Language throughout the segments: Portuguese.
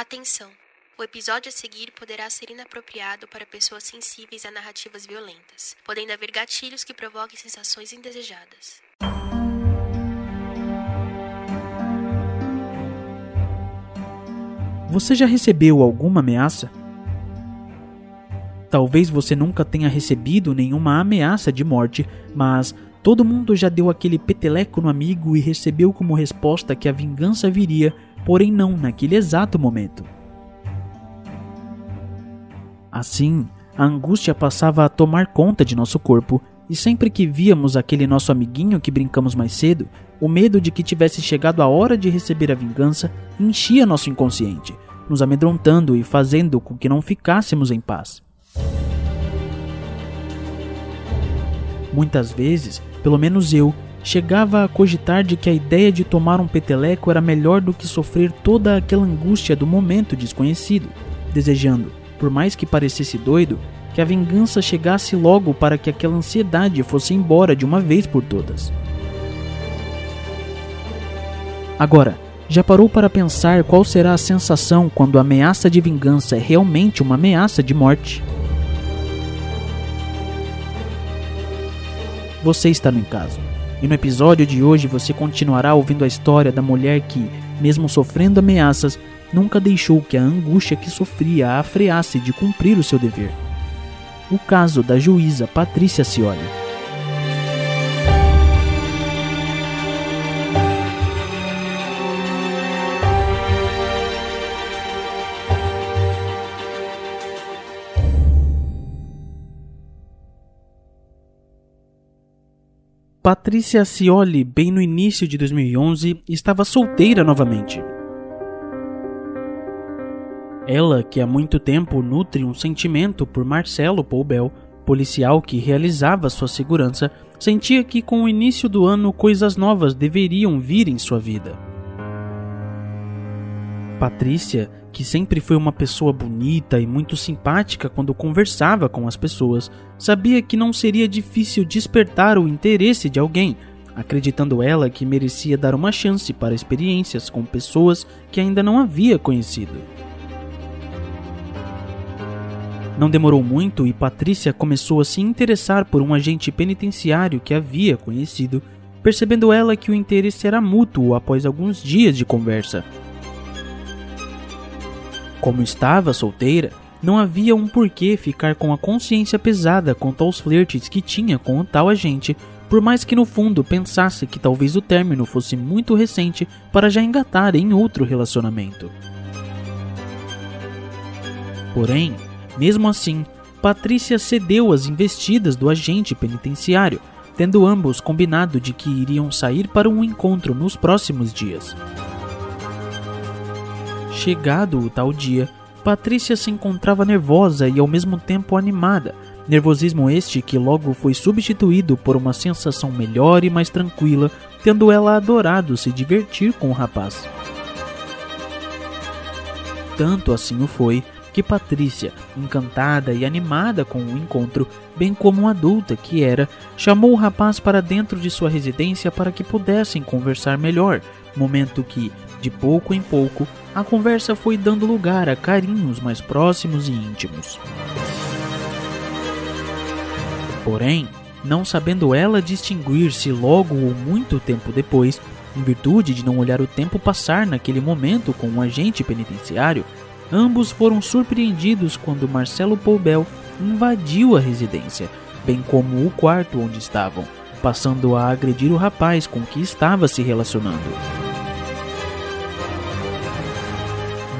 Atenção! O episódio a seguir poderá ser inapropriado para pessoas sensíveis a narrativas violentas, podendo haver gatilhos que provoquem sensações indesejadas. Você já recebeu alguma ameaça? Talvez você nunca tenha recebido nenhuma ameaça de morte, mas todo mundo já deu aquele peteleco no amigo e recebeu como resposta que a vingança viria, porém não naquele exato momento. Assim, a angústia passava a tomar conta de nosso corpo, e sempre que víamos aquele nosso amiguinho que brincamos mais cedo, o medo de que tivesse chegado a hora de receber a vingança enchia nosso inconsciente, nos amedrontando e fazendo com que não ficássemos em paz. Muitas vezes, pelo menos eu, chegava a cogitar de que a ideia de tomar um peteleco era melhor do que sofrer toda aquela angústia do momento desconhecido, desejando, por mais que parecesse doido, que a vingança chegasse logo para que aquela ansiedade fosse embora de uma vez por todas. Agora, já parou para pensar qual será a sensação quando a ameaça de vingança é realmente uma ameaça de morte? Você está no caso. E no episódio de hoje você continuará ouvindo a história da mulher que, mesmo sofrendo ameaças, nunca deixou que a angústia que sofria a freasse de cumprir o seu dever. O caso da juíza Patrícia Cioli. Patrícia Cioli, bem no início de 2011, estava solteira novamente. Ela, que há muito tempo nutre um sentimento por Marcelo Poubel, policial que realizava sua segurança, sentia que com o início do ano coisas novas deveriam vir em sua vida. Patrícia, que sempre foi uma pessoa bonita e muito simpática quando conversava com as pessoas, sabia que não seria difícil despertar o interesse de alguém, acreditando ela que merecia dar uma chance para experiências com pessoas que ainda não havia conhecido. Não demorou muito e Patrícia começou a se interessar por um agente penitenciário que havia conhecido, percebendo ela que o interesse era mútuo após alguns dias de conversa. Como estava solteira, não havia um porquê ficar com a consciência pesada quanto aos flertes que tinha com o tal agente, por mais que no fundo pensasse que talvez o término fosse muito recente para já engatar em outro relacionamento. Porém, mesmo assim, Patrícia cedeu às investidas do agente penitenciário, tendo ambos combinado de que iriam sair para um encontro nos próximos dias. Chegado o tal dia, Patrícia se encontrava nervosa e ao mesmo tempo animada, nervosismo este que logo foi substituído por uma sensação melhor e mais tranquila, tendo ela adorado se divertir com o rapaz. Tanto assim o foi que Patrícia, encantada e animada com o encontro, bem como adulta que era, chamou o rapaz para dentro de sua residência para que pudessem conversar melhor, momento que, de pouco em pouco, a conversa foi dando lugar a carinhos mais próximos e íntimos. Porém, não sabendo ela distinguir se logo ou muito tempo depois, em virtude de não olhar o tempo passar naquele momento com um agente penitenciário, ambos foram surpreendidos quando Marcelo Poubel invadiu a residência, bem como o quarto onde estavam, passando a agredir o rapaz com que estava se relacionando.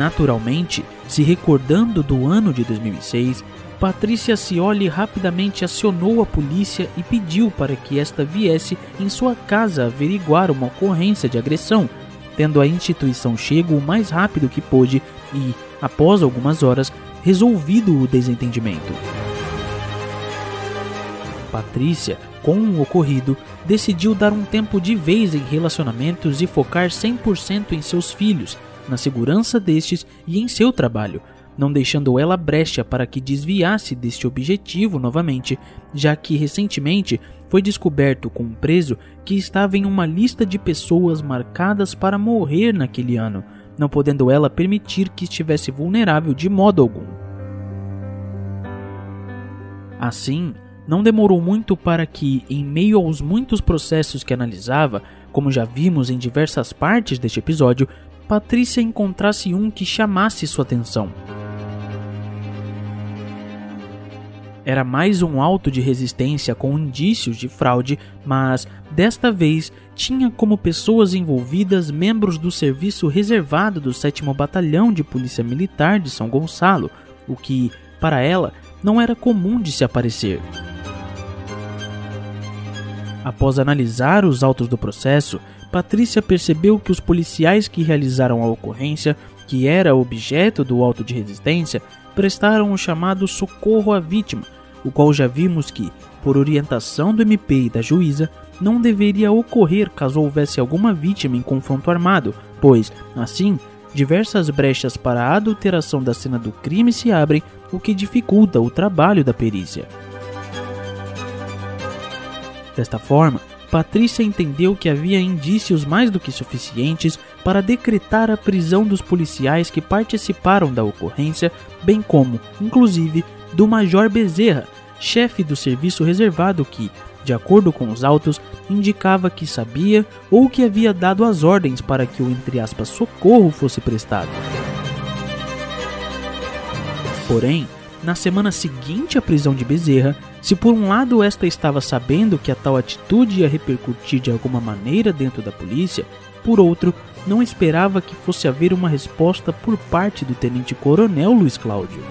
Naturalmente, se recordando do ano de 2006, Patrícia Cioli rapidamente acionou a polícia e pediu para que esta viesse em sua casa averiguar uma ocorrência de agressão, tendo a instituição chego o mais rápido que pôde e, após algumas horas, resolvido o desentendimento. Patrícia, com o ocorrido, decidiu dar um tempo de vez em relacionamentos e focar 100% em seus filhos, na segurança destes e em seu trabalho, não deixando ela brecha para que desviasse deste objetivo novamente, já que recentemente foi descoberto com um preso que estava em uma lista de pessoas marcadas para morrer naquele ano, não podendo ela permitir que estivesse vulnerável de modo algum. Assim, não demorou muito para que, em meio aos muitos processos que analisava, como já vimos em diversas partes deste episódio, Patrícia encontrasse um que chamasse sua atenção. Era mais um auto de resistência com indícios de fraude, mas desta vez tinha como pessoas envolvidas membros do serviço reservado do 7 Batalhão de Polícia Militar de São Gonçalo, o que, para ela, não era comum de se aparecer. Após analisar os autos do processo, Patrícia percebeu que os policiais que realizaram a ocorrência, que era objeto do auto de resistência, prestaram o chamado socorro à vítima, o qual já vimos que, por orientação do MP e da juíza, não deveria ocorrer caso houvesse alguma vítima em confronto armado, pois, assim, diversas brechas para a adulteração da cena do crime se abrem, o que dificulta o trabalho da perícia. Desta forma, Patrícia entendeu que havia indícios mais do que suficientes para decretar a prisão dos policiais que participaram da ocorrência, bem como, inclusive, do Major Bezerra, chefe do serviço reservado que, de acordo com os autos, indicava que sabia ou que havia dado as ordens para que o entre aspas socorro fosse prestado. Porém, na semana seguinte à prisão de Bezerra, se por um lado esta estava sabendo que a tal atitude ia repercutir de alguma maneira dentro da polícia, por outro, não esperava que fosse haver uma resposta por parte do tenente-coronel Luiz Cláudio.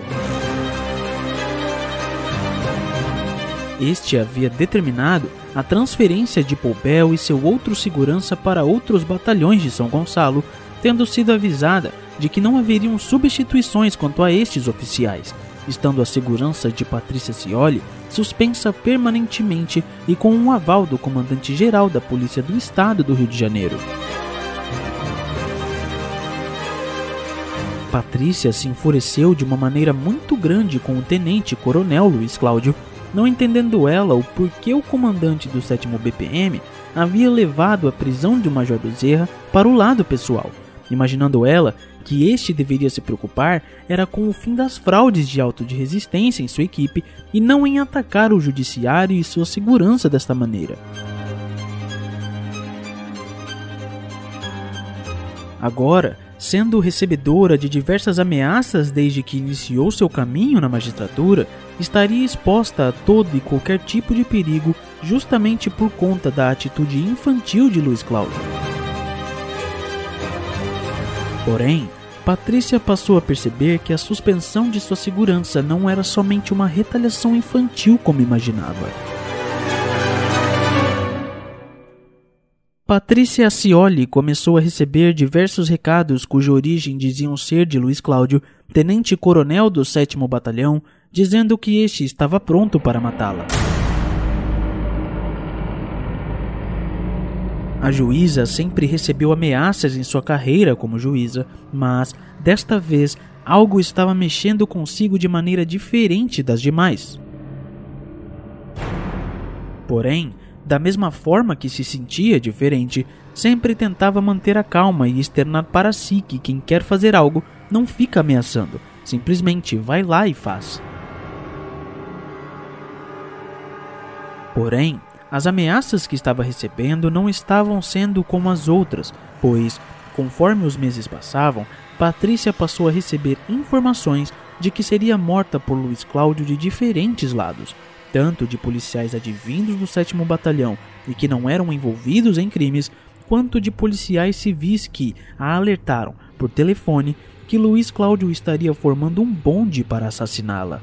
Este havia determinado a transferência de Poubel e seu outro segurança para outros batalhões de São Gonçalo, tendo sido avisada de que não haveriam substituições quanto a estes oficiais, estando a segurança de Patrícia Cioli suspensa permanentemente e com um aval do comandante-geral da Polícia do Estado do Rio de Janeiro. Patrícia se enfureceu de uma maneira muito grande com o tenente-coronel Luiz Cláudio não entendendo ela o porquê o comandante do 7 BPM havia levado a prisão do Major Bezerra para o lado pessoal, imaginando ela que este deveria se preocupar era com o fim das fraudes de auto de resistência em sua equipe e não em atacar o judiciário e sua segurança desta maneira. Agora, sendo recebedora de diversas ameaças desde que iniciou seu caminho na magistratura, estaria exposta a todo e qualquer tipo de perigo justamente por conta da atitude infantil de Luiz Cláudio. Porém, Patrícia passou a perceber que a suspensão de sua segurança não era somente uma retaliação infantil como imaginava. Patrícia Acioli começou a receber diversos recados cuja origem diziam ser de Luiz Cláudio, tenente-coronel do 7 Batalhão, dizendo que este estava pronto para matá-la. A juíza sempre recebeu ameaças em sua carreira como juíza, mas desta vez algo estava mexendo consigo de maneira diferente das demais. Porém, da mesma forma que se sentia diferente, sempre tentava manter a calma e externar para si que quem quer fazer algo não fica ameaçando, simplesmente vai lá e faz. Porém, as ameaças que estava recebendo não estavam sendo como as outras, pois, conforme os meses passavam, Patrícia passou a receber informações de que seria morta por Luiz Cláudio de diferentes lados, tanto de policiais advindos do 7 Batalhão e que não eram envolvidos em crimes, quanto de policiais civis que a alertaram por telefone que Luiz Cláudio estaria formando um bonde para assassiná-la.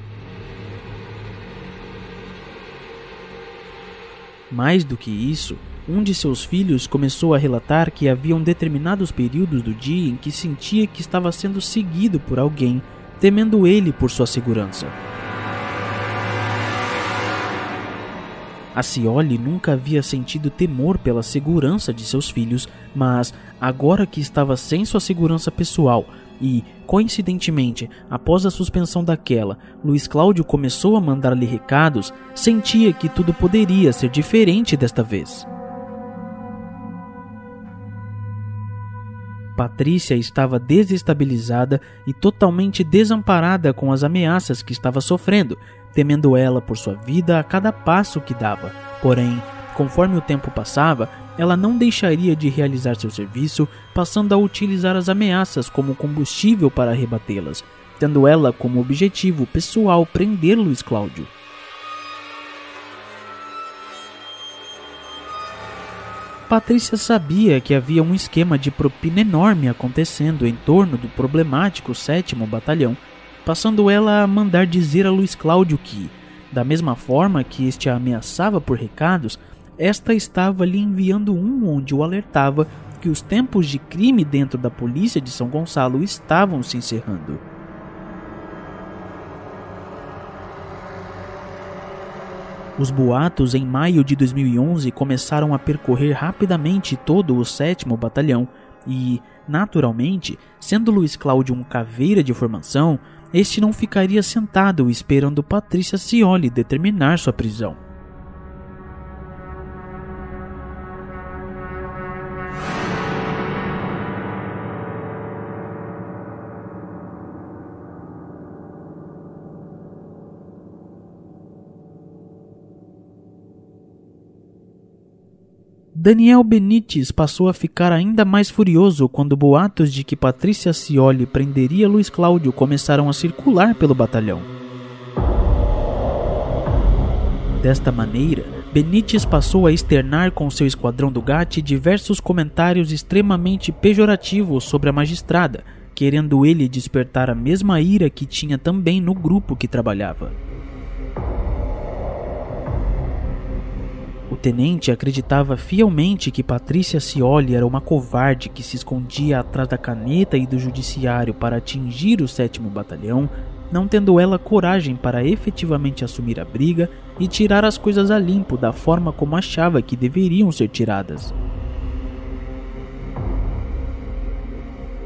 Mais do que isso, um de seus filhos começou a relatar que haviam determinados períodos do dia em que sentia que estava sendo seguido por alguém, temendo ele por sua segurança. A Cioli nunca havia sentido temor pela segurança de seus filhos, mas agora que estava sem sua segurança pessoal e, coincidentemente, após a suspensão daquela, Luiz Cláudio começou a mandar-lhe recados, sentia que tudo poderia ser diferente desta vez. Patrícia estava desestabilizada e totalmente desamparada com as ameaças que estava sofrendo, temendo ela por sua vida a cada passo que dava. Porém, conforme o tempo passava, ela não deixaria de realizar seu serviço, passando a utilizar as ameaças como combustível para rebatê-las, tendo ela como objetivo pessoal prender Luiz Cláudio. Patrícia sabia que havia um esquema de propina enorme acontecendo em torno do problemático sétimo batalhão, passando ela a mandar dizer a Luiz Cláudio que, da mesma forma que este a ameaçava por recados, esta estava lhe enviando um onde o alertava que os tempos de crime dentro da polícia de São Gonçalo estavam se encerrando. Os boatos em maio de 2011 começaram a percorrer rapidamente todo o 7 Batalhão e, naturalmente, sendo Luiz Cláudio um caveira de formação, este não ficaria sentado esperando Patrícia Cioli determinar sua prisão. Daniel Benites passou a ficar ainda mais furioso quando boatos de que Patrícia Cioli prenderia Luiz Cláudio começaram a circular pelo batalhão. Desta maneira, Benites passou a externar com seu esquadrão do GAT diversos comentários extremamente pejorativos sobre a magistrada, querendo ele despertar a mesma ira que tinha também no grupo que trabalhava. O tenente acreditava fielmente que Patrícia Cioli era uma covarde que se escondia atrás da caneta e do judiciário para atingir o sétimo batalhão, não tendo ela coragem para efetivamente assumir a briga e tirar as coisas a limpo da forma como achava que deveriam ser tiradas.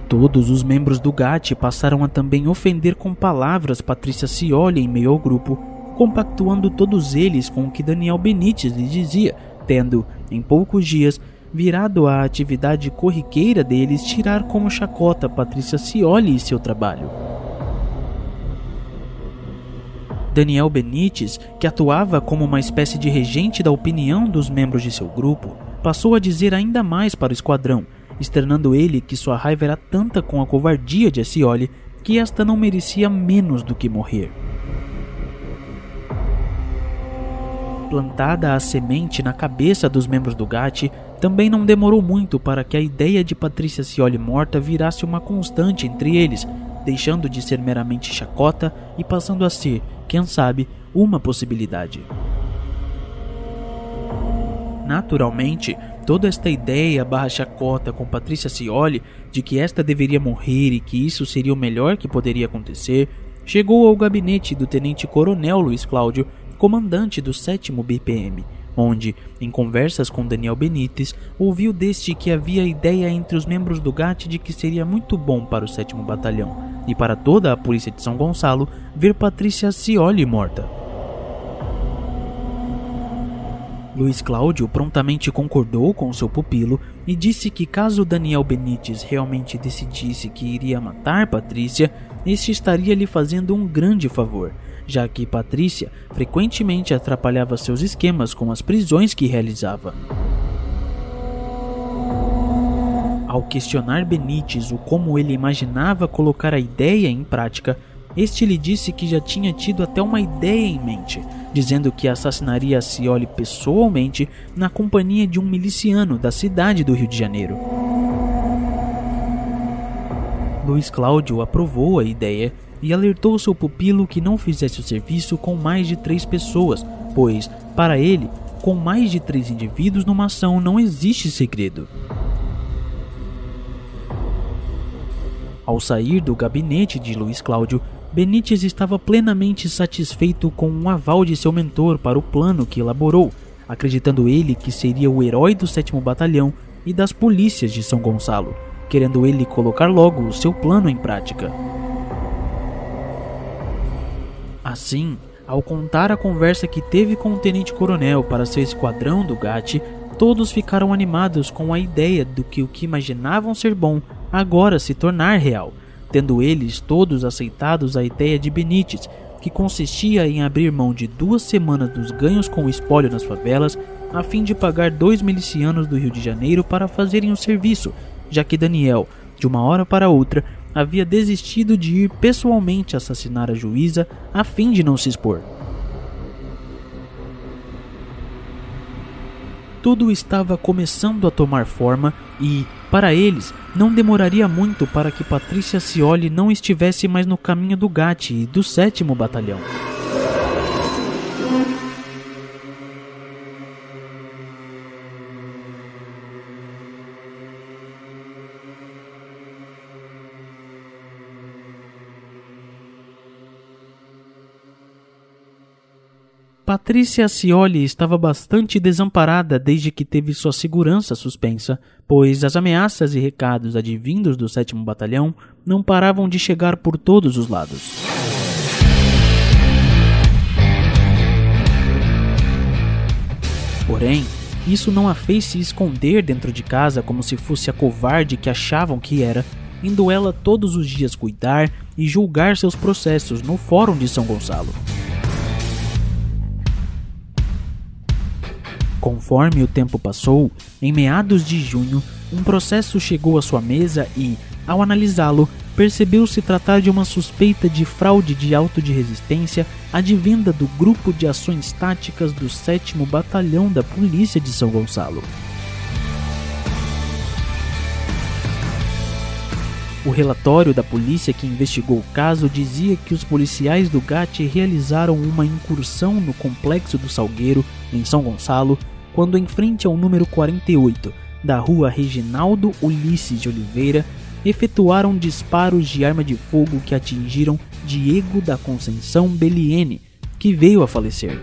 Todos os membros do GAT passaram a também ofender com palavras Patrícia Cioli em meio ao grupo, compactuando todos eles com o que Daniel Benites lhe dizia, tendo, em poucos dias, virado a atividade corriqueira deles tirar como chacota Patrícia Cioli e seu trabalho. Daniel Benites, que atuava como uma espécie de regente da opinião dos membros de seu grupo, passou a dizer ainda mais para o esquadrão, externando ele que sua raiva era tanta com a covardia de Scioli que esta não merecia menos do que morrer. Plantada a semente na cabeça dos membros do GAT, também não demorou muito para que a ideia de Patrícia Cioli morta virasse uma constante entre eles, deixando de ser meramente chacota e passando a ser, quem sabe, uma possibilidade. Naturalmente, toda esta ideia barra chacota com Patrícia Cioli de que esta deveria morrer e que isso seria o melhor que poderia acontecer, chegou ao gabinete do tenente coronel Luiz Cláudio comandante do 7 BPM, onde, em conversas com Daniel Benites, ouviu deste que havia ideia entre os membros do GAT de que seria muito bom para o 7 Batalhão e para toda a polícia de São Gonçalo ver Patrícia Cioli morta. Luiz Cláudio prontamente concordou com seu pupilo e disse que caso Daniel Benites realmente decidisse que iria matar Patrícia, este estaria lhe fazendo um grande favor, já que Patrícia frequentemente atrapalhava seus esquemas com as prisões que realizava. Ao questionar Benítez o como ele imaginava colocar a ideia em prática, este lhe disse que já tinha tido até uma ideia em mente, dizendo que assassinaria a Cioli pessoalmente na companhia de um miliciano da cidade do Rio de Janeiro. Luiz Cláudio aprovou a ideia e alertou seu pupilo que não fizesse o serviço com mais de três pessoas, pois, para ele, com mais de três indivíduos numa ação não existe segredo. Ao sair do gabinete de Luiz Cláudio, Benítez estava plenamente satisfeito com o um aval de seu mentor para o plano que elaborou, acreditando ele que seria o herói do 7 Batalhão e das polícias de São Gonçalo, querendo ele colocar logo o seu plano em prática. Assim, ao contar a conversa que teve com o tenente-coronel para seu esquadrão do GAT, todos ficaram animados com a ideia do que o que imaginavam ser bom agora se tornar real, tendo eles todos aceitados a ideia de Benítez, que consistia em abrir mão de duas semanas dos ganhos com o espólio nas favelas, a fim de pagar dois milicianos do Rio de Janeiro para fazerem o serviço, já que Daniel, de uma hora para outra, havia desistido de ir pessoalmente assassinar a juíza a fim de não se expor. Tudo estava começando a tomar forma e, para eles, não demoraria muito para que Patrícia Cioli não estivesse mais no caminho do GAT e do 7 Batalhão. Patrícia Cioli estava bastante desamparada desde que teve sua segurança suspensa, pois as ameaças e recados advindos do 7 Batalhão não paravam de chegar por todos os lados. Porém, isso não a fez se esconder dentro de casa como se fosse a covarde que achavam que era, indo ela todos os dias cuidar e julgar seus processos no Fórum de São Gonçalo. Conforme o tempo passou, em meados de junho, um processo chegou à sua mesa e, ao analisá-lo, percebeu-se tratar de uma suspeita de fraude de auto de resistência advinda do Grupo de Ações Táticas do 7 Batalhão da Polícia de São Gonçalo. O relatório da polícia que investigou o caso dizia que os policiais do GAT realizaram uma incursão no complexo do Salgueiro, em São Gonçalo, quando em frente ao número 48 da rua Reginaldo Ulisses de Oliveira, efetuaram disparos de arma de fogo que atingiram Diego da Conceição Belliene, que veio a falecer.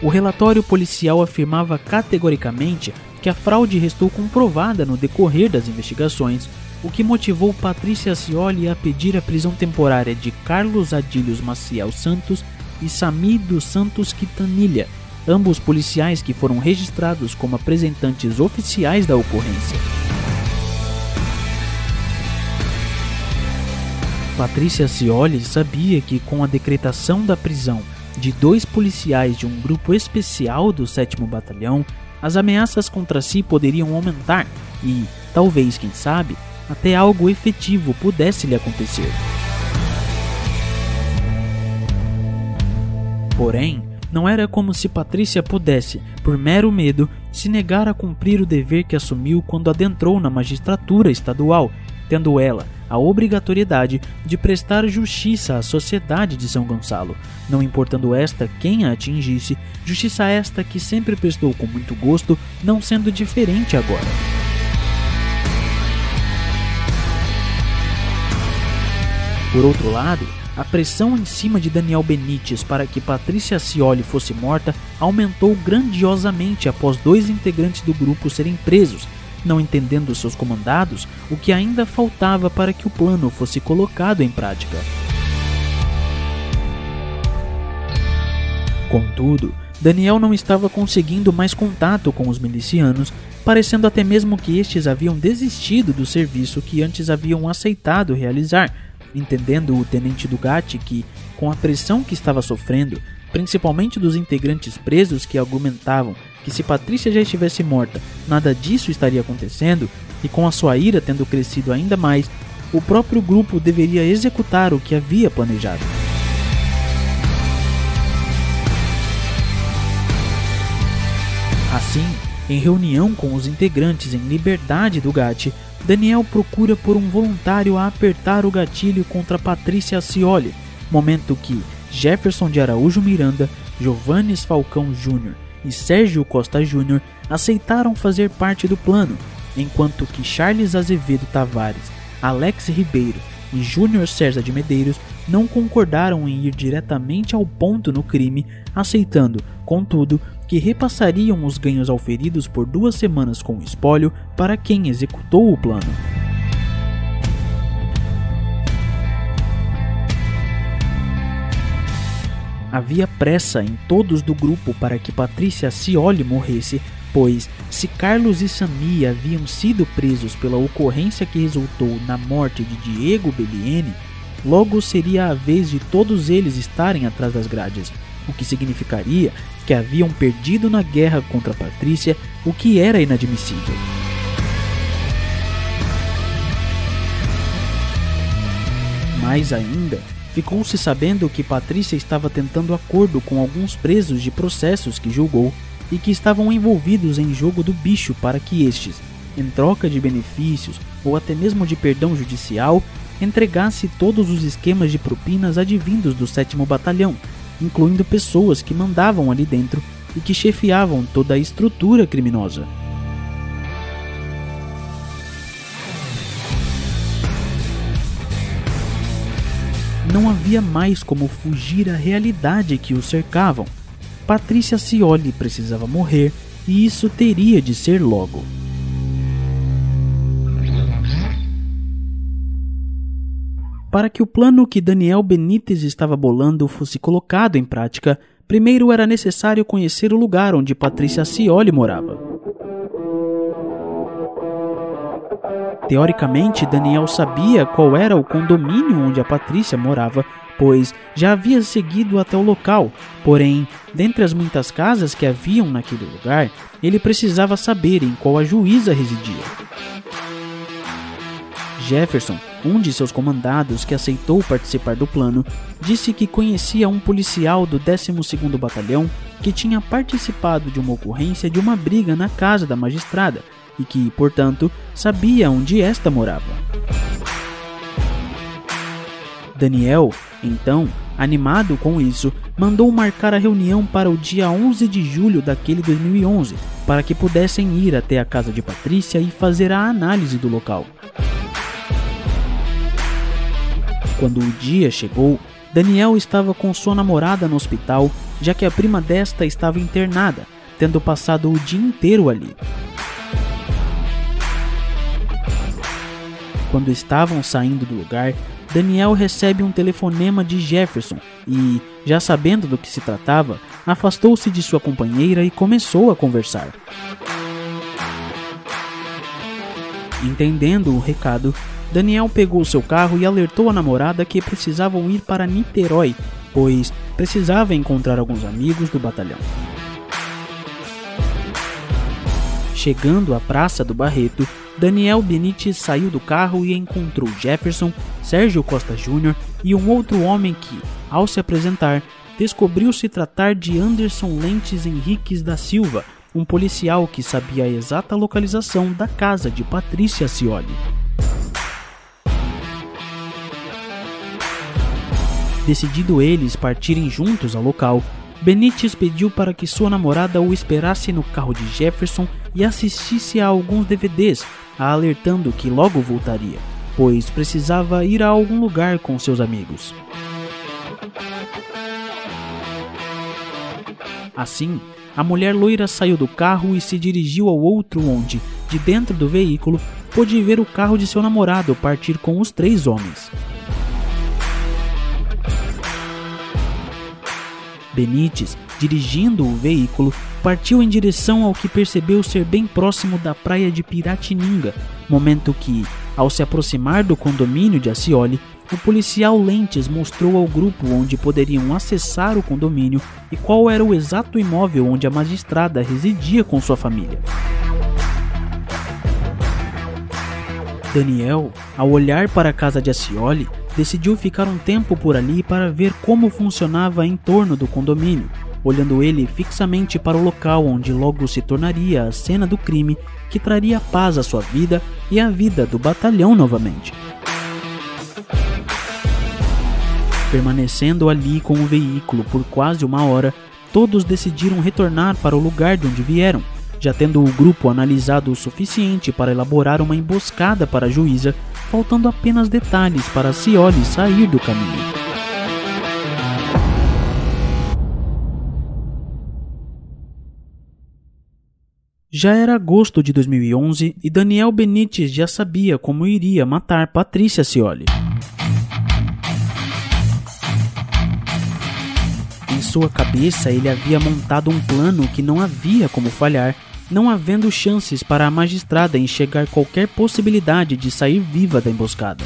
O relatório policial afirmava categoricamente que a fraude restou comprovada no decorrer das investigações, o que motivou Patrícia Cioli a pedir a prisão temporária de Carlos Adílios Maciel Santos e Sami dos Santos Quitanilha, ambos policiais que foram registrados como apresentantes oficiais da ocorrência. Patrícia Cioli sabia que com a decretação da prisão de dois policiais de um grupo especial do 7 Batalhão, as ameaças contra si poderiam aumentar e, talvez, quem sabe, até algo efetivo pudesse lhe acontecer. Porém, não era como se Patrícia pudesse, por mero medo, se negar a cumprir o dever que assumiu quando adentrou na magistratura estadual, tendo ela a obrigatoriedade de prestar justiça à sociedade de São Gonçalo, não importando esta quem a atingisse, justiça esta que sempre prestou com muito gosto, não sendo diferente agora. Por outro lado, a pressão em cima de Daniel Benítez para que Patrícia Cioli fosse morta aumentou grandiosamente após dois integrantes do grupo serem presos não entendendo seus comandados o que ainda faltava para que o plano fosse colocado em prática. Contudo, Daniel não estava conseguindo mais contato com os milicianos, parecendo até mesmo que estes haviam desistido do serviço que antes haviam aceitado realizar, entendendo o tenente do GAT que, com a pressão que estava sofrendo, principalmente dos integrantes presos que argumentavam que se Patrícia já estivesse morta, nada disso estaria acontecendo, e com a sua ira tendo crescido ainda mais, o próprio grupo deveria executar o que havia planejado. Assim, em reunião com os integrantes em liberdade do GAT, Daniel procura por um voluntário a apertar o gatilho contra Patrícia Cioli, momento que Jefferson de Araújo Miranda, Giovannes Falcão Jr. e Sérgio Costa Jr. aceitaram fazer parte do plano, enquanto que Charles Azevedo Tavares, Alex Ribeiro e Júnior César de Medeiros não concordaram em ir diretamente ao ponto no crime, aceitando, contudo, que repassariam os ganhos auferidos por duas semanas com o espólio para quem executou o plano. Havia pressa em todos do grupo para que Patrícia Cioli morresse, pois se Carlos e Sami haviam sido presos pela ocorrência que resultou na morte de Diego Bellieni, logo seria a vez de todos eles estarem atrás das grades, o que significaria que haviam perdido na guerra contra Patrícia, o que era inadmissível. Mais ainda, ficou-se sabendo que Patrícia estava tentando acordo com alguns presos de processos que julgou e que estavam envolvidos em jogo do bicho para que estes, em troca de benefícios ou até mesmo de perdão judicial, entregasse todos os esquemas de propinas advindos do 7 Batalhão, incluindo pessoas que mandavam ali dentro e que chefiavam toda a estrutura criminosa. Não havia mais como fugir à realidade que o cercavam. Patrícia Cioli precisava morrer e isso teria de ser logo. Para que o plano que Daniel Benítez estava bolando fosse colocado em prática, primeiro era necessário conhecer o lugar onde Patrícia Cioli morava. Teoricamente, Daniel sabia qual era o condomínio onde a Patrícia morava, pois já havia seguido até o local. Porém, dentre as muitas casas que haviam naquele lugar, ele precisava saber em qual a juíza residia. Jefferson, um de seus comandados que aceitou participar do plano, disse que conhecia um policial do 12º Batalhão que tinha participado de uma ocorrência de uma briga na casa da magistrada e que, portanto, sabia onde esta morava. Daniel, então, animado com isso, mandou marcar a reunião para o dia 11 de julho daquele 2011, para que pudessem ir até a casa de Patrícia e fazer a análise do local. Quando o dia chegou, Daniel estava com sua namorada no hospital, já que a prima desta estava internada, tendo passado o dia inteiro ali. Quando estavam saindo do lugar, Daniel recebe um telefonema de Jefferson e, já sabendo do que se tratava, afastou-se de sua companheira e começou a conversar. Entendendo o recado, Daniel pegou seu carro e alertou a namorada que precisavam ir para Niterói, pois precisava encontrar alguns amigos do batalhão. Chegando à Praça do Barreto, Daniel Benítez saiu do carro e encontrou Jefferson, Sérgio Costa Jr. e um outro homem que, ao se apresentar, descobriu se tratar de Anderson Lentes Henriques da Silva, um policial que sabia a exata localização da casa de Patrícia Cioli. Decidido eles partirem juntos ao local, Benítez pediu para que sua namorada o esperasse no carro de Jefferson e assistisse a alguns DVDs, alertando que logo voltaria, pois precisava ir a algum lugar com seus amigos. Assim, a mulher loira saiu do carro e se dirigiu ao outro onde, de dentro do veículo, pôde ver o carro de seu namorado partir com os três homens. Benítez, dirigindo o veículo, partiu em direção ao que percebeu ser bem próximo da praia de Piratininga, momento que, ao se aproximar do condomínio de Acioli, o policial Lentes mostrou ao grupo onde poderiam acessar o condomínio e qual era o exato imóvel onde a magistrada residia com sua família. Daniel, ao olhar para a casa de Acioli, decidiu ficar um tempo por ali para ver como funcionava em torno do condomínio, olhando ele fixamente para o local onde logo se tornaria a cena do crime que traria paz à sua vida e à vida do batalhão novamente. Permanecendo ali com o veículo por quase uma hora, todos decidiram retornar para o lugar de onde vieram, já tendo o grupo analisado o suficiente para elaborar uma emboscada para a juíza faltando apenas detalhes para Cioli sair do caminho. Já era agosto de 2011 e Daniel Benítez já sabia como iria matar Patrícia Cioli. Em sua cabeça, ele havia montado um plano que não havia como falhar não havendo chances para a magistrada enxergar qualquer possibilidade de sair viva da emboscada.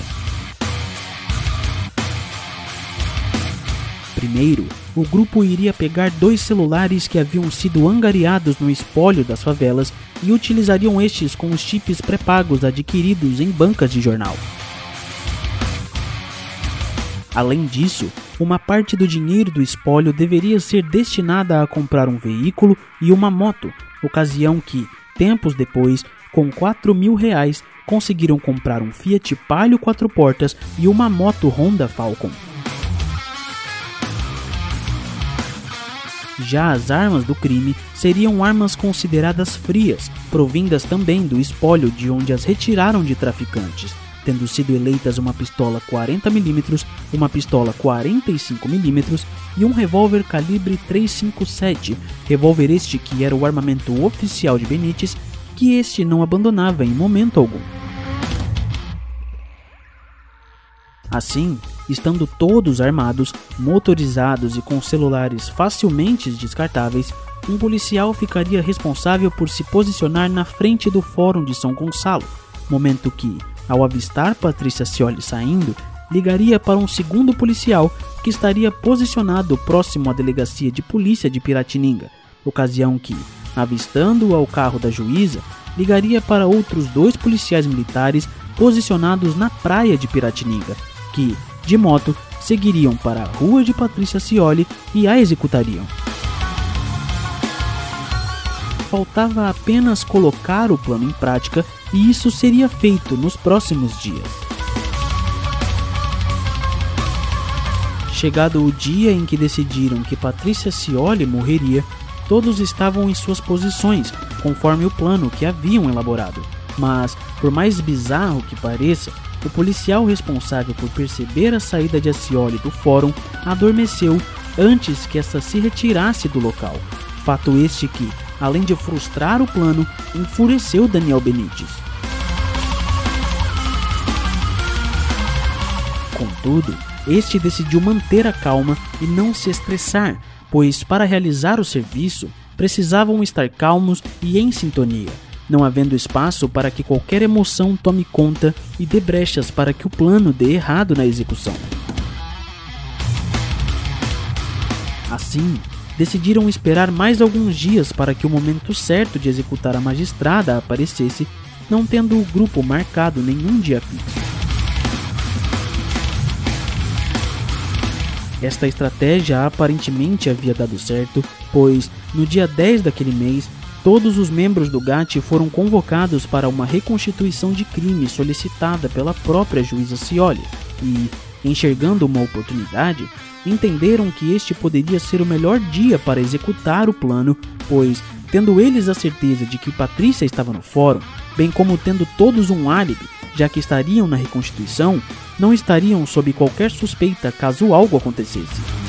Primeiro, o grupo iria pegar dois celulares que haviam sido angariados no espólio das favelas e utilizariam estes com os chips pré-pagos adquiridos em bancas de jornal. Além disso, uma parte do dinheiro do espólio deveria ser destinada a comprar um veículo e uma moto, ocasião que, tempos depois, com 4 mil reais, conseguiram comprar um Fiat Palio quatro portas e uma moto Honda Falcon. Já as armas do crime seriam armas consideradas frias, provindas também do espólio de onde as retiraram de traficantes, tendo sido eleitas uma pistola 40mm, uma pistola 45mm e um revólver calibre 357, revólver este que era o armamento oficial de Benítez, que este não abandonava em momento algum. Assim, estando todos armados, motorizados e com celulares facilmente descartáveis, um policial ficaria responsável por se posicionar na frente do Fórum de São Gonçalo, momento que, ao avistar Patrícia Cioli saindo, ligaria para um segundo policial que estaria posicionado próximo à delegacia de polícia de Piratininga, ocasião que, avistando ao carro da juíza, ligaria para outros dois policiais militares posicionados na praia de Piratininga, que, de moto, seguiriam para a rua de Patrícia Cioli e a executariam. Faltava apenas colocar o plano em prática e isso seria feito nos próximos dias. Chegado o dia em que decidiram que Patrícia Cioli morreria, todos estavam em suas posições, conforme o plano que haviam elaborado. Mas, por mais bizarro que pareça, o policial responsável por perceber a saída de Acioli do fórum adormeceu antes que esta se retirasse do local. Fato este que, além de frustrar o plano, enfureceu Daniel Benítez. Contudo, este decidiu manter a calma e não se estressar, pois para realizar o serviço precisavam estar calmos e em sintonia não havendo espaço para que qualquer emoção tome conta e dê brechas para que o plano dê errado na execução. Assim, decidiram esperar mais alguns dias para que o momento certo de executar a magistrada aparecesse, não tendo o grupo marcado nenhum dia fixo. Esta estratégia aparentemente havia dado certo, pois no dia 10 daquele mês Todos os membros do GAT foram convocados para uma reconstituição de crime solicitada pela própria juíza Cioli e, enxergando uma oportunidade, entenderam que este poderia ser o melhor dia para executar o plano, pois, tendo eles a certeza de que Patrícia estava no fórum, bem como tendo todos um álibi, já que estariam na reconstituição, não estariam sob qualquer suspeita caso algo acontecesse.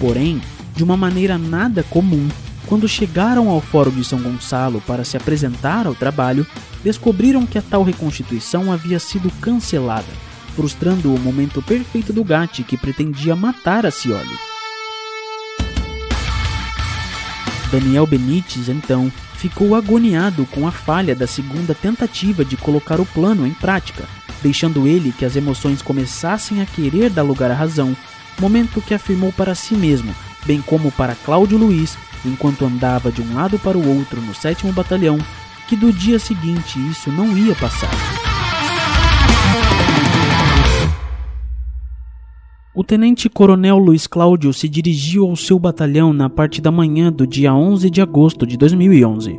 Porém, de uma maneira nada comum, quando chegaram ao Fórum de São Gonçalo para se apresentar ao trabalho, descobriram que a tal reconstituição havia sido cancelada, frustrando o momento perfeito do Gatti que pretendia matar a Cioli. Daniel Benítez, então, ficou agoniado com a falha da segunda tentativa de colocar o plano em prática, deixando ele que as emoções começassem a querer dar lugar à razão momento que afirmou para si mesmo, bem como para Cláudio Luiz, enquanto andava de um lado para o outro no 7 Batalhão, que do dia seguinte isso não ia passar. O tenente-coronel Luiz Cláudio se dirigiu ao seu batalhão na parte da manhã do dia 11 de agosto de 2011.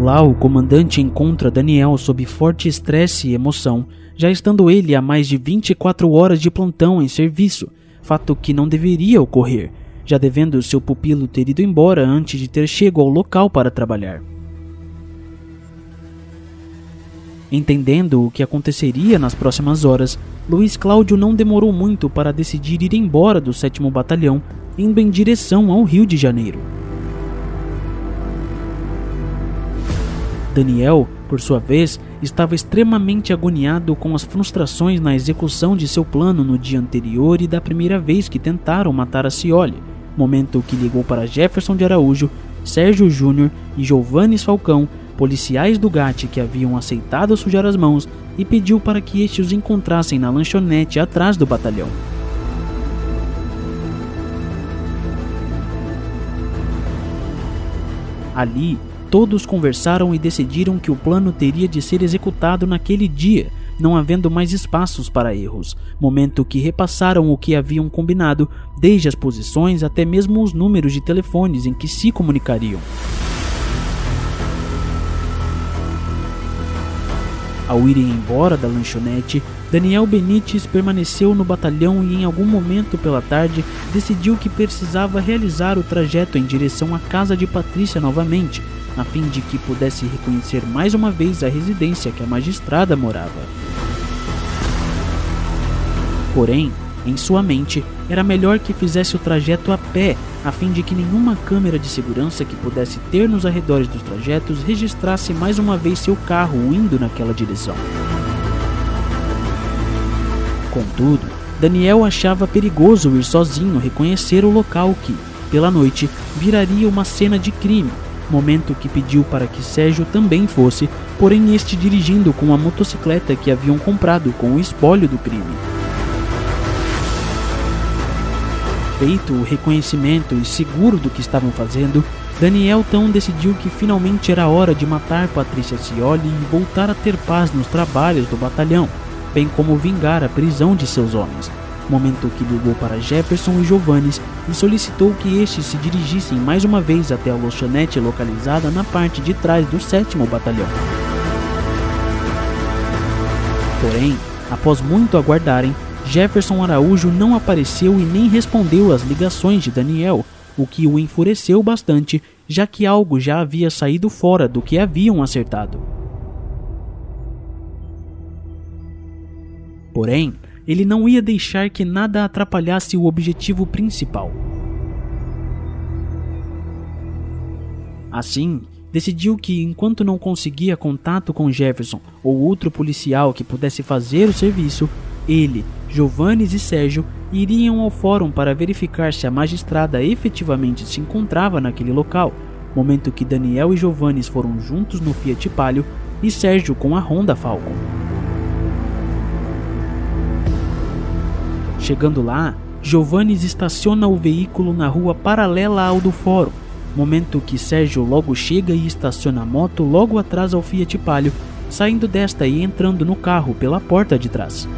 Lá, o comandante encontra Daniel sob forte estresse e emoção, já estando ele há mais de 24 horas de plantão em serviço, fato que não deveria ocorrer, já devendo seu pupilo ter ido embora antes de ter chego ao local para trabalhar. Entendendo o que aconteceria nas próximas horas, Luiz Cláudio não demorou muito para decidir ir embora do 7 Batalhão, indo em direção ao Rio de Janeiro. Daniel, por sua vez, estava extremamente agoniado com as frustrações na execução de seu plano no dia anterior e da primeira vez que tentaram matar a Cioli, momento que ligou para Jefferson de Araújo, Sérgio Júnior e Giovanni Falcão, policiais do GAT que haviam aceitado sujar as mãos, e pediu para que estes os encontrassem na lanchonete atrás do batalhão. Ali, todos conversaram e decidiram que o plano teria de ser executado naquele dia, não havendo mais espaços para erros, momento que repassaram o que haviam combinado, desde as posições até mesmo os números de telefones em que se comunicariam. Ao irem embora da lanchonete, Daniel Benites permaneceu no batalhão e em algum momento pela tarde decidiu que precisava realizar o trajeto em direção à casa de Patrícia novamente, a fim de que pudesse reconhecer mais uma vez a residência que a magistrada morava. Porém, em sua mente, era melhor que fizesse o trajeto a pé, a fim de que nenhuma câmera de segurança que pudesse ter nos arredores dos trajetos registrasse mais uma vez seu carro indo naquela direção. Contudo, Daniel achava perigoso ir sozinho reconhecer o local que, pela noite, viraria uma cena de crime, momento que pediu para que Sérgio também fosse, porém este dirigindo com a motocicleta que haviam comprado com o espólio do crime. Feito o reconhecimento e seguro do que estavam fazendo, Daniel então decidiu que finalmente era hora de matar Patrícia Cioli e voltar a ter paz nos trabalhos do batalhão, bem como vingar a prisão de seus homens. Momento que ligou para Jefferson e Giovannis e solicitou que estes se dirigissem mais uma vez até a lanchonete localizada na parte de trás do 7 Batalhão. Porém, após muito aguardarem, Jefferson Araújo não apareceu e nem respondeu às ligações de Daniel, o que o enfureceu bastante, já que algo já havia saído fora do que haviam acertado. Porém, ele não ia deixar que nada atrapalhasse o objetivo principal. Assim, decidiu que, enquanto não conseguia contato com Jefferson ou outro policial que pudesse fazer o serviço, ele, Giovannes e Sérgio iriam ao fórum para verificar se a magistrada efetivamente se encontrava naquele local, momento que Daniel e Giovannes foram juntos no Fiat Palio e Sérgio com a Honda Falcon. Chegando lá, Giovannes estaciona o veículo na rua paralela ao do fórum, momento que Sérgio logo chega e estaciona a moto logo atrás ao Fiat Palio, saindo desta e entrando no carro pela porta de trás.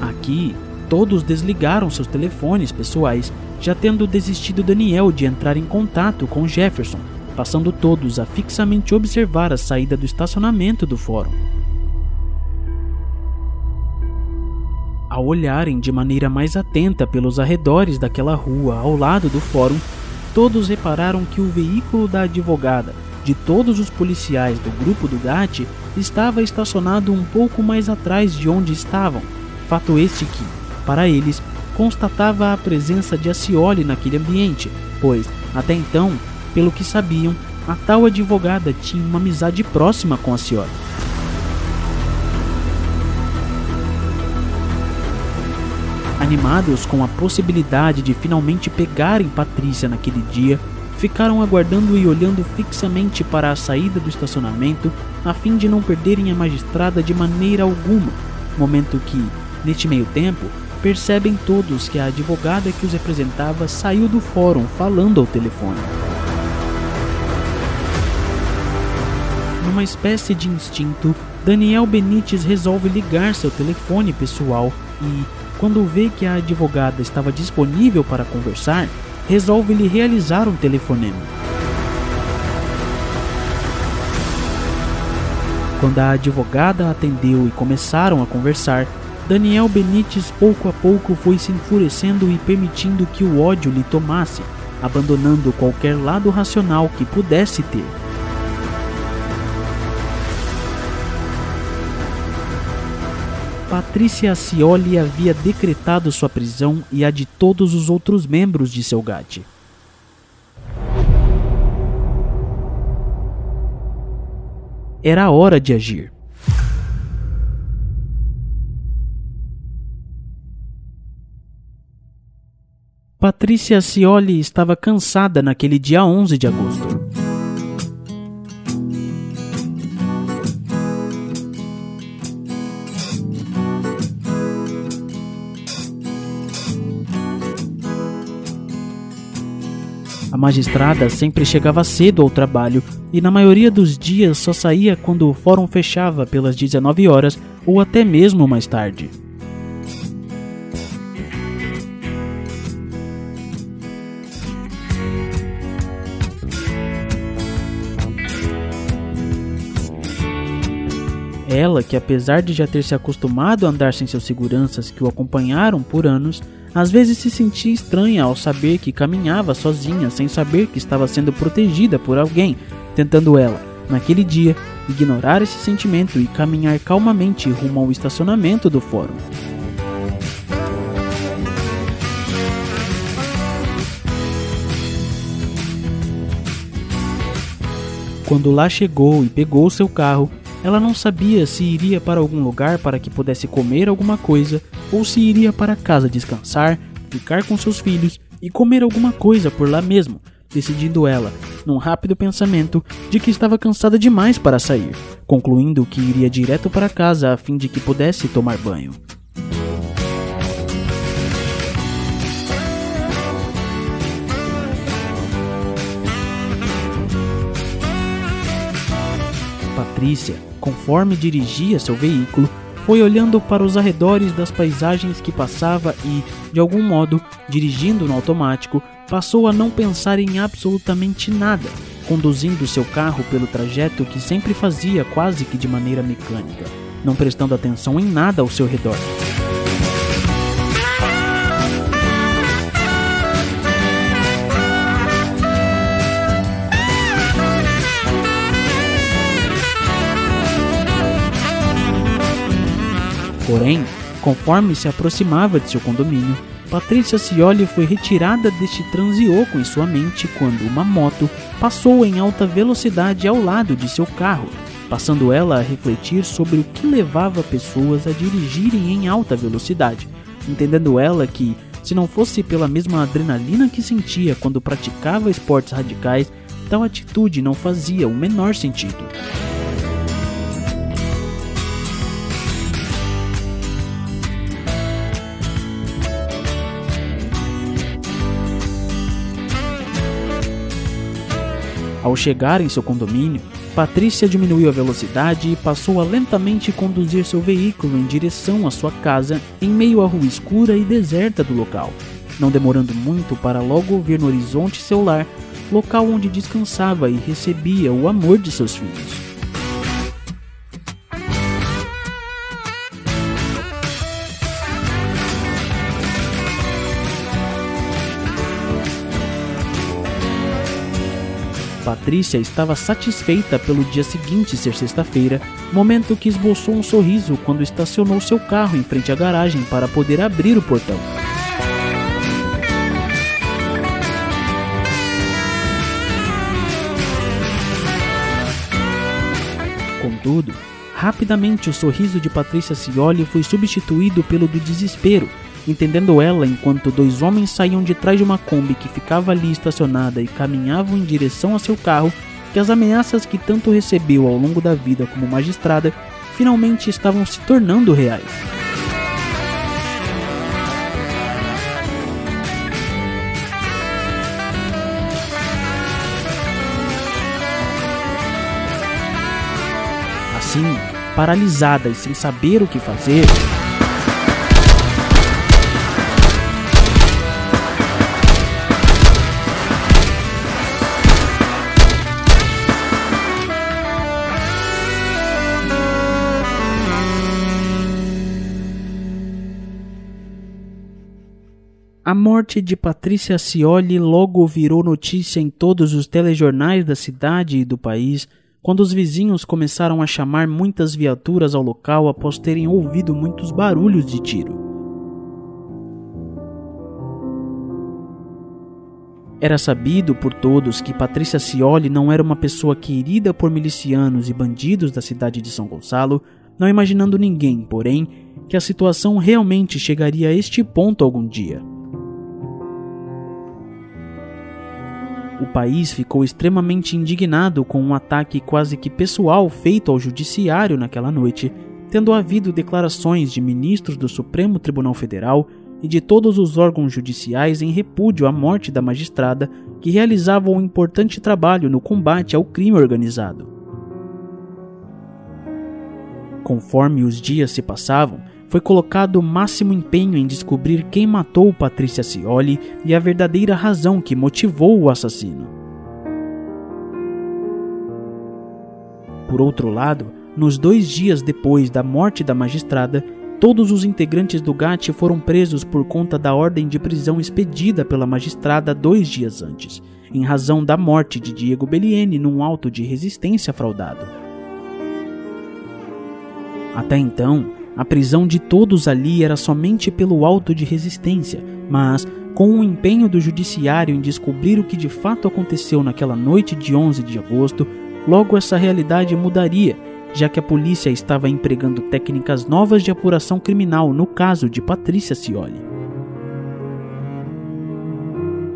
Aqui, todos desligaram seus telefones pessoais, já tendo desistido Daniel de entrar em contato com Jefferson, passando todos a fixamente observar a saída do estacionamento do fórum. Ao olharem de maneira mais atenta pelos arredores daquela rua ao lado do fórum, todos repararam que o veículo da advogada, de todos os policiais do grupo do GAT, estava estacionado um pouco mais atrás de onde estavam, Fato este que, para eles, constatava a presença de Acioli naquele ambiente, pois, até então, pelo que sabiam, a tal advogada tinha uma amizade próxima com Acioli. Animados com a possibilidade de finalmente pegarem Patrícia naquele dia, ficaram aguardando e olhando fixamente para a saída do estacionamento a fim de não perderem a magistrada de maneira alguma, momento que, Neste meio tempo, percebem todos que a advogada que os representava saiu do fórum falando ao telefone. Numa espécie de instinto, Daniel Benites resolve ligar seu telefone pessoal e, quando vê que a advogada estava disponível para conversar, resolve lhe realizar um telefonema. Quando a advogada atendeu e começaram a conversar, Daniel Benites pouco a pouco foi se enfurecendo e permitindo que o ódio lhe tomasse, abandonando qualquer lado racional que pudesse ter. Patrícia Acioli havia decretado sua prisão e a de todos os outros membros de seu GAT. era hora de agir. Patrícia Cioli estava cansada naquele dia 11 de agosto. A magistrada sempre chegava cedo ao trabalho e na maioria dos dias só saía quando o fórum fechava pelas 19 horas ou até mesmo mais tarde. Ela, que apesar de já ter se acostumado a andar sem seus seguranças que o acompanharam por anos, às vezes se sentia estranha ao saber que caminhava sozinha sem saber que estava sendo protegida por alguém, tentando ela, naquele dia, ignorar esse sentimento e caminhar calmamente rumo ao estacionamento do fórum. Quando lá chegou e pegou seu carro, ela não sabia se iria para algum lugar para que pudesse comer alguma coisa ou se iria para casa descansar, ficar com seus filhos e comer alguma coisa por lá mesmo, decidindo ela, num rápido pensamento, de que estava cansada demais para sair, concluindo que iria direto para casa a fim de que pudesse tomar banho. Patrícia, conforme dirigia seu veículo, foi olhando para os arredores das paisagens que passava e, de algum modo, dirigindo no automático, passou a não pensar em absolutamente nada, conduzindo seu carro pelo trajeto que sempre fazia quase que de maneira mecânica, não prestando atenção em nada ao seu redor. Porém, conforme se aproximava de seu condomínio, Patrícia Cioli foi retirada deste transeoco em sua mente quando uma moto passou em alta velocidade ao lado de seu carro, passando ela a refletir sobre o que levava pessoas a dirigirem em alta velocidade, entendendo ela que, se não fosse pela mesma adrenalina que sentia quando praticava esportes radicais, tal atitude não fazia o menor sentido. Ao chegar em seu condomínio, Patrícia diminuiu a velocidade e passou a lentamente conduzir seu veículo em direção à sua casa em meio à rua escura e deserta do local, não demorando muito para logo ver no horizonte seu lar, local onde descansava e recebia o amor de seus filhos. Patrícia estava satisfeita pelo dia seguinte ser sexta-feira, momento que esboçou um sorriso quando estacionou seu carro em frente à garagem para poder abrir o portão. Contudo, rapidamente o sorriso de Patrícia Cioli foi substituído pelo do desespero entendendo ela enquanto dois homens saíam de trás de uma Kombi que ficava ali estacionada e caminhavam em direção a seu carro, que as ameaças que tanto recebeu ao longo da vida como magistrada finalmente estavam se tornando reais. Assim, paralisada e sem saber o que fazer, morte de Patrícia Cioli logo virou notícia em todos os telejornais da cidade e do país, quando os vizinhos começaram a chamar muitas viaturas ao local após terem ouvido muitos barulhos de tiro. Era sabido por todos que Patrícia Cioli não era uma pessoa querida por milicianos e bandidos da cidade de São Gonçalo, não imaginando ninguém, porém, que a situação realmente chegaria a este ponto algum dia. O país ficou extremamente indignado com um ataque quase que pessoal feito ao judiciário naquela noite, tendo havido declarações de ministros do Supremo Tribunal Federal e de todos os órgãos judiciais em repúdio à morte da magistrada que realizava um importante trabalho no combate ao crime organizado. Conforme os dias se passavam, foi colocado o máximo empenho em descobrir quem matou Patrícia Cioli e a verdadeira razão que motivou o assassino. Por outro lado, nos dois dias depois da morte da magistrada, todos os integrantes do GAT foram presos por conta da ordem de prisão expedida pela magistrada dois dias antes, em razão da morte de Diego Belliene num auto de resistência fraudado. Até então, a prisão de todos ali era somente pelo auto de resistência, mas com o empenho do judiciário em descobrir o que de fato aconteceu naquela noite de 11 de agosto, logo essa realidade mudaria, já que a polícia estava empregando técnicas novas de apuração criminal no caso de Patrícia Cioli.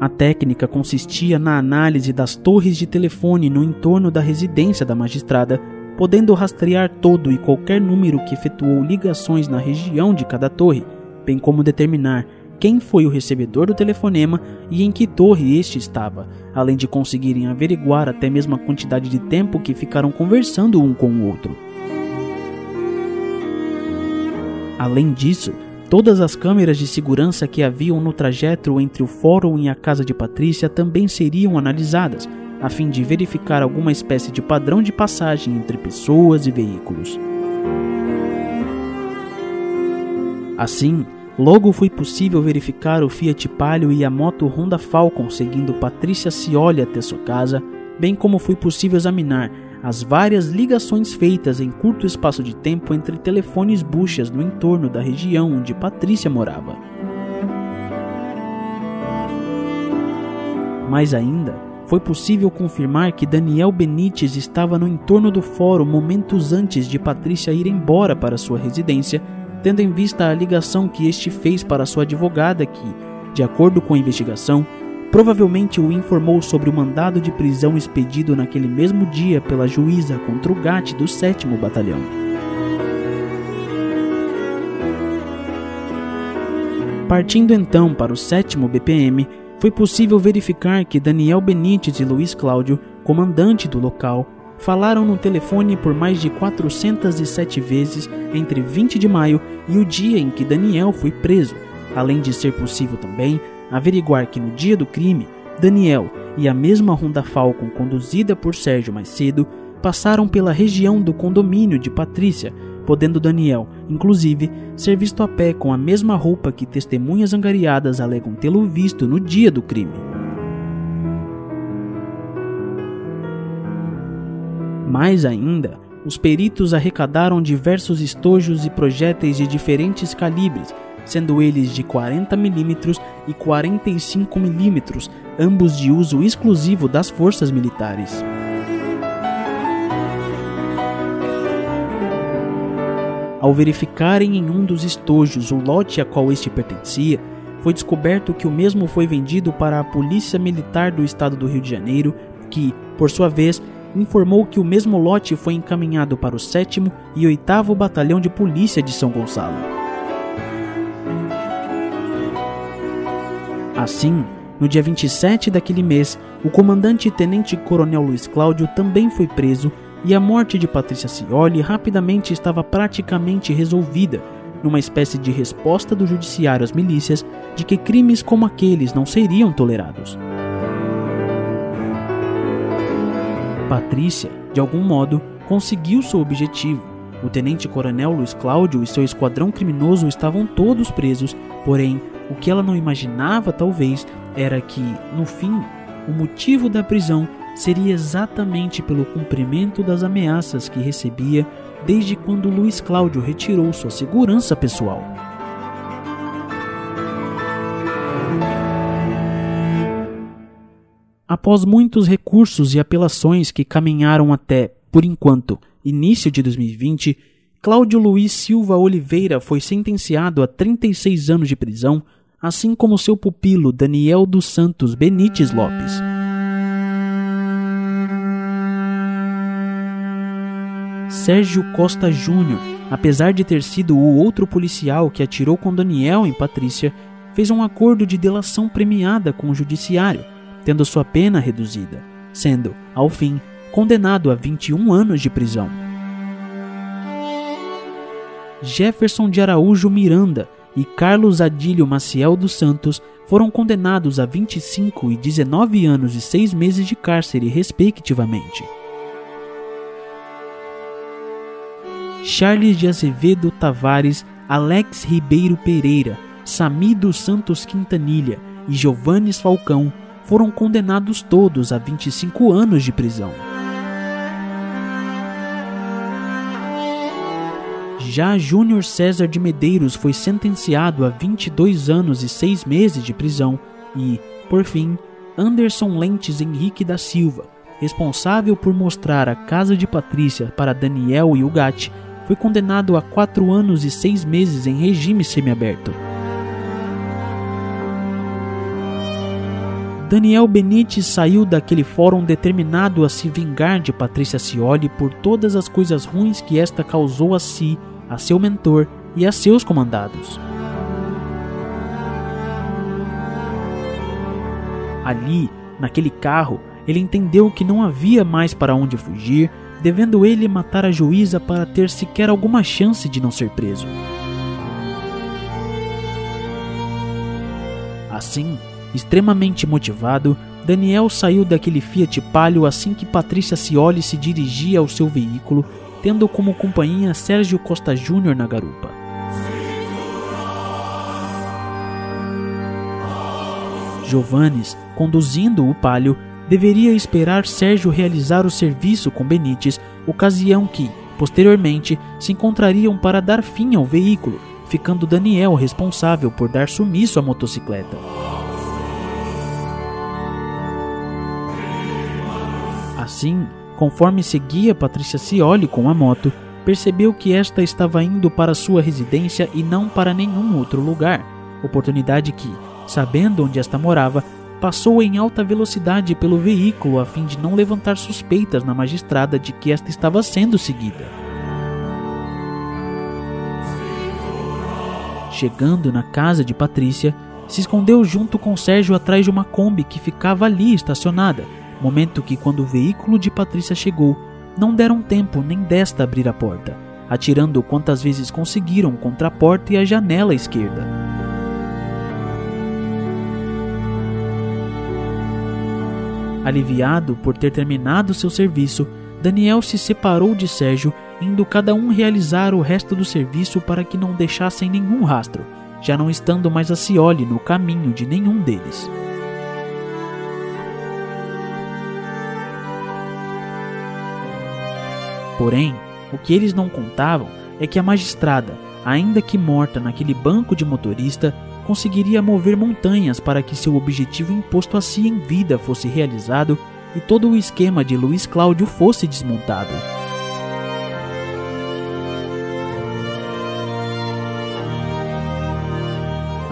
A técnica consistia na análise das torres de telefone no entorno da residência da magistrada podendo rastrear todo e qualquer número que efetuou ligações na região de cada torre, bem como determinar quem foi o recebedor do telefonema e em que torre este estava, além de conseguirem averiguar até mesmo a quantidade de tempo que ficaram conversando um com o outro. Além disso, todas as câmeras de segurança que haviam no trajeto entre o fórum e a casa de Patrícia também seriam analisadas, a fim de verificar alguma espécie de padrão de passagem entre pessoas e veículos. Assim, logo foi possível verificar o Fiat Palio e a moto Honda Falcon seguindo Patrícia Cioli até sua casa, bem como foi possível examinar as várias ligações feitas em curto espaço de tempo entre telefones buchas no entorno da região onde Patrícia morava. Mais ainda, foi possível confirmar que Daniel Benites estava no entorno do fórum momentos antes de Patrícia ir embora para sua residência, tendo em vista a ligação que este fez para sua advogada que, de acordo com a investigação, provavelmente o informou sobre o mandado de prisão expedido naquele mesmo dia pela juíza contra o GAT do 7 Batalhão. Partindo então para o 7 BPM, foi possível verificar que Daniel Benites e Luiz Cláudio, comandante do local, falaram no telefone por mais de 407 vezes entre 20 de maio e o dia em que Daniel foi preso, além de ser possível também averiguar que no dia do crime, Daniel e a mesma Honda Falcon conduzida por Sérgio mais cedo passaram pela região do condomínio de Patrícia, podendo Daniel, inclusive, ser visto a pé com a mesma roupa que testemunhas angariadas alegam tê-lo visto no dia do crime. Mais ainda, os peritos arrecadaram diversos estojos e projéteis de diferentes calibres, sendo eles de 40mm e 45mm, ambos de uso exclusivo das forças militares. Ao verificarem em um dos estojos o lote a qual este pertencia, foi descoberto que o mesmo foi vendido para a Polícia Militar do Estado do Rio de Janeiro, que, por sua vez, informou que o mesmo lote foi encaminhado para o 7 e 8 Batalhão de Polícia de São Gonçalo. Assim, no dia 27 daquele mês, o comandante Tenente Coronel Luiz Cláudio também foi preso e a morte de Patrícia Cioli rapidamente estava praticamente resolvida, numa espécie de resposta do judiciário às milícias de que crimes como aqueles não seriam tolerados. Patrícia, de algum modo, conseguiu seu objetivo. O tenente-coronel Luiz Cláudio e seu esquadrão criminoso estavam todos presos, porém, o que ela não imaginava, talvez, era que, no fim, o motivo da prisão seria exatamente pelo cumprimento das ameaças que recebia desde quando Luiz Cláudio retirou sua segurança pessoal. Após muitos recursos e apelações que caminharam até, por enquanto, início de 2020, Cláudio Luiz Silva Oliveira foi sentenciado a 36 anos de prisão, assim como seu pupilo Daniel dos Santos Benites Lopes. Sérgio Costa Júnior, apesar de ter sido o outro policial que atirou com Daniel em Patrícia, fez um acordo de delação premiada com o judiciário, tendo sua pena reduzida, sendo, ao fim, condenado a 21 anos de prisão. Jefferson de Araújo Miranda e Carlos Adílio Maciel dos Santos foram condenados a 25 e 19 anos e 6 meses de cárcere, respectivamente. Charles de Azevedo Tavares, Alex Ribeiro Pereira, Sami dos Santos Quintanilha e Giovannes Falcão foram condenados todos a 25 anos de prisão. Já Júnior César de Medeiros foi sentenciado a 22 anos e 6 meses de prisão e, por fim, Anderson Lentes Henrique da Silva, responsável por mostrar a casa de Patrícia para Daniel e Ugatti, foi condenado a 4 anos e 6 meses em regime semiaberto. Daniel Benite saiu daquele fórum determinado a se vingar de Patrícia Cioli por todas as coisas ruins que esta causou a si, a seu mentor e a seus comandados. Ali, naquele carro, ele entendeu que não havia mais para onde fugir, devendo ele matar a juíza para ter sequer alguma chance de não ser preso. Assim, Extremamente motivado, Daniel saiu daquele Fiat Palio assim que Patrícia Cioli se dirigia ao seu veículo, tendo como companhia Sérgio Costa Júnior na garupa. Giovannes, conduzindo o Palio, deveria esperar Sérgio realizar o serviço com Benites, ocasião que, posteriormente, se encontrariam para dar fim ao veículo, ficando Daniel responsável por dar sumiço à motocicleta. Assim, conforme seguia Patrícia Cioli com a moto, percebeu que esta estava indo para sua residência e não para nenhum outro lugar, oportunidade que, sabendo onde esta morava, passou em alta velocidade pelo veículo a fim de não levantar suspeitas na magistrada de que esta estava sendo seguida. Chegando na casa de Patrícia, se escondeu junto com Sérgio atrás de uma Kombi que ficava ali estacionada momento que, quando o veículo de Patrícia chegou, não deram tempo nem desta abrir a porta, atirando quantas vezes conseguiram contra a porta e a janela esquerda. Aliviado por ter terminado seu serviço, Daniel se separou de Sérgio, indo cada um realizar o resto do serviço para que não deixassem nenhum rastro, já não estando mais a Cioli no caminho de nenhum deles. Porém, o que eles não contavam é que a magistrada, ainda que morta naquele banco de motorista, conseguiria mover montanhas para que seu objetivo imposto a si em vida fosse realizado e todo o esquema de Luiz Cláudio fosse desmontado.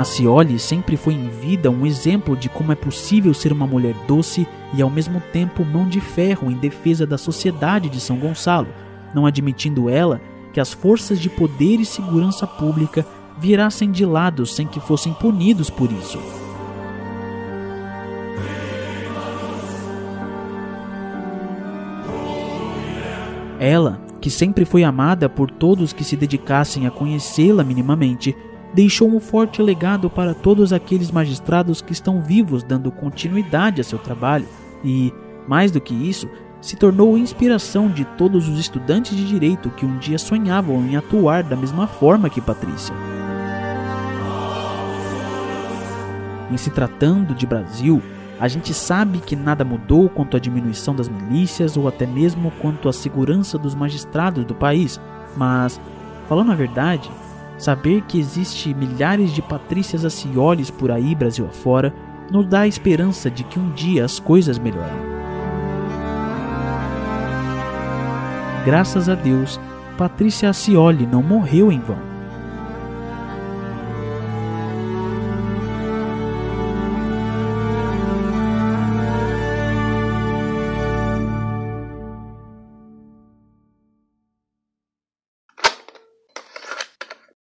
A Cioli sempre foi em vida um exemplo de como é possível ser uma mulher doce e ao mesmo tempo mão de ferro em defesa da sociedade de São Gonçalo, não admitindo ela que as forças de poder e segurança pública virassem de lado sem que fossem punidos por isso. Ela, que sempre foi amada por todos que se dedicassem a conhecê-la minimamente, deixou um forte legado para todos aqueles magistrados que estão vivos dando continuidade a seu trabalho e, mais do que isso, se tornou inspiração de todos os estudantes de direito que um dia sonhavam em atuar da mesma forma que Patrícia. Em se tratando de Brasil, a gente sabe que nada mudou quanto à diminuição das milícias ou até mesmo quanto à segurança dos magistrados do país, mas, falando a verdade, Saber que existe milhares de Patrícias Acioles por aí Brasil afora nos dá a esperança de que um dia as coisas melhorem. Graças a Deus, Patrícia Acioli não morreu em vão.